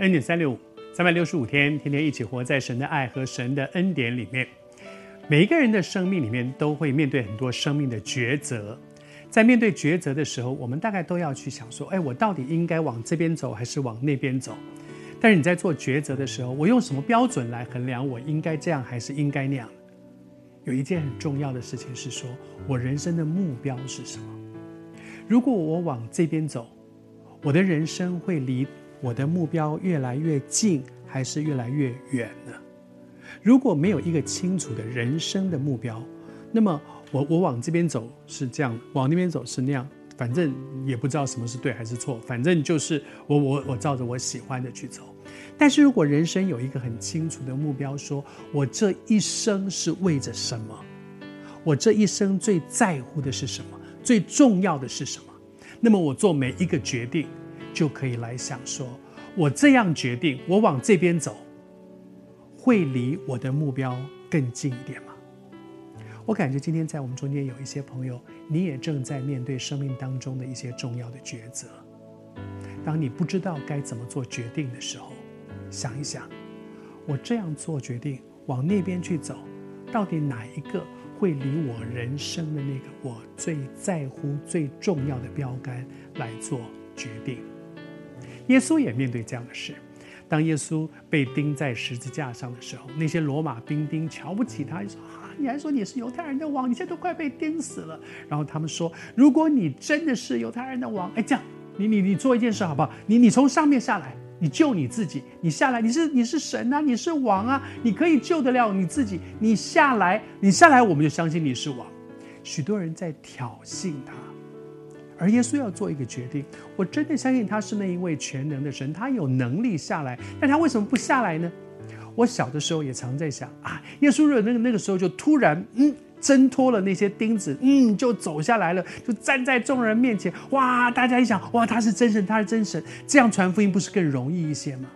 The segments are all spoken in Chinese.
恩典三六五，三百六十五天，天天一起活在神的爱和神的恩典里面。每一个人的生命里面都会面对很多生命的抉择，在面对抉择的时候，我们大概都要去想说：哎，我到底应该往这边走还是往那边走？但是你在做抉择的时候，我用什么标准来衡量我应该这样还是应该那样？有一件很重要的事情是说，我人生的目标是什么？如果我往这边走，我的人生会离我的目标越来越近，还是越来越远呢？如果没有一个清楚的人生的目标，那么我我往这边走是这样，往那边走是那样，反正也不知道什么是对还是错，反正就是我我我照着我喜欢的去走。但是如果人生有一个很清楚的目标，说我这一生是为着什么？我这一生最在乎的是什么？最重要的是什么？那么我做每一个决定。就可以来想说，我这样决定，我往这边走，会离我的目标更近一点吗？我感觉今天在我们中间有一些朋友，你也正在面对生命当中的一些重要的抉择。当你不知道该怎么做决定的时候，想一想，我这样做决定，往那边去走，到底哪一个会离我人生的那个我最在乎、最重要的标杆来做决定？耶稣也面对这样的事。当耶稣被钉在十字架上的时候，那些罗马兵丁瞧不起他，说：“啊，你还说你是犹太人的王？你现在都快被钉死了。”然后他们说：“如果你真的是犹太人的王，哎，这样，你你你做一件事好不好？你你从上面下来，你救你自己，你下来，你是你是神啊，你是王啊，你可以救得了你自己，你下来，你下来，我们就相信你是王。”许多人在挑衅他。而耶稣要做一个决定，我真的相信他是那一位全能的神，他有能力下来，但他为什么不下来呢？我小的时候也常在想啊，耶稣那个那个时候就突然嗯挣脱了那些钉子，嗯就走下来了，就站在众人面前，哇，大家一想哇，他是真神，他是真神，这样传福音不是更容易一些吗？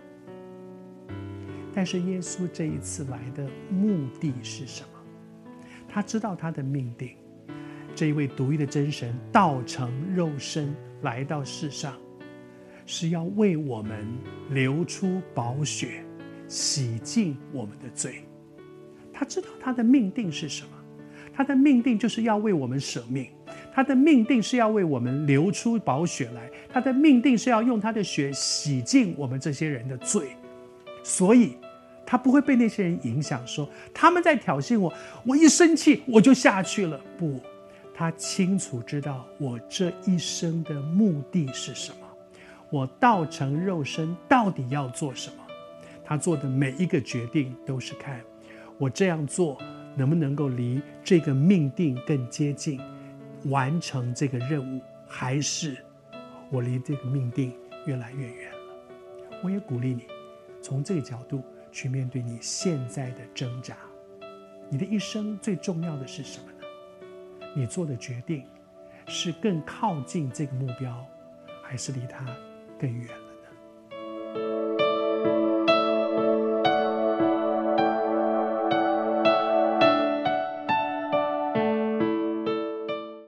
但是耶稣这一次来的目的是什么？他知道他的命定。这一位独一的真神道成肉身来到世上，是要为我们流出宝血，洗净我们的罪。他知道他的命定是什么？他的命定就是要为我们舍命，他的命定是要为我们流出宝血来，他的命定是要用他的血洗净我们这些人的罪。所以，他不会被那些人影响，说他们在挑衅我，我一生气我就下去了。不。他清楚知道我这一生的目的是什么，我道成肉身到底要做什么？他做的每一个决定都是看我这样做能不能够离这个命定更接近，完成这个任务，还是我离这个命定越来越远了？我也鼓励你从这个角度去面对你现在的挣扎。你的一生最重要的是什么？你做的决定是更靠近这个目标，还是离它更远了呢？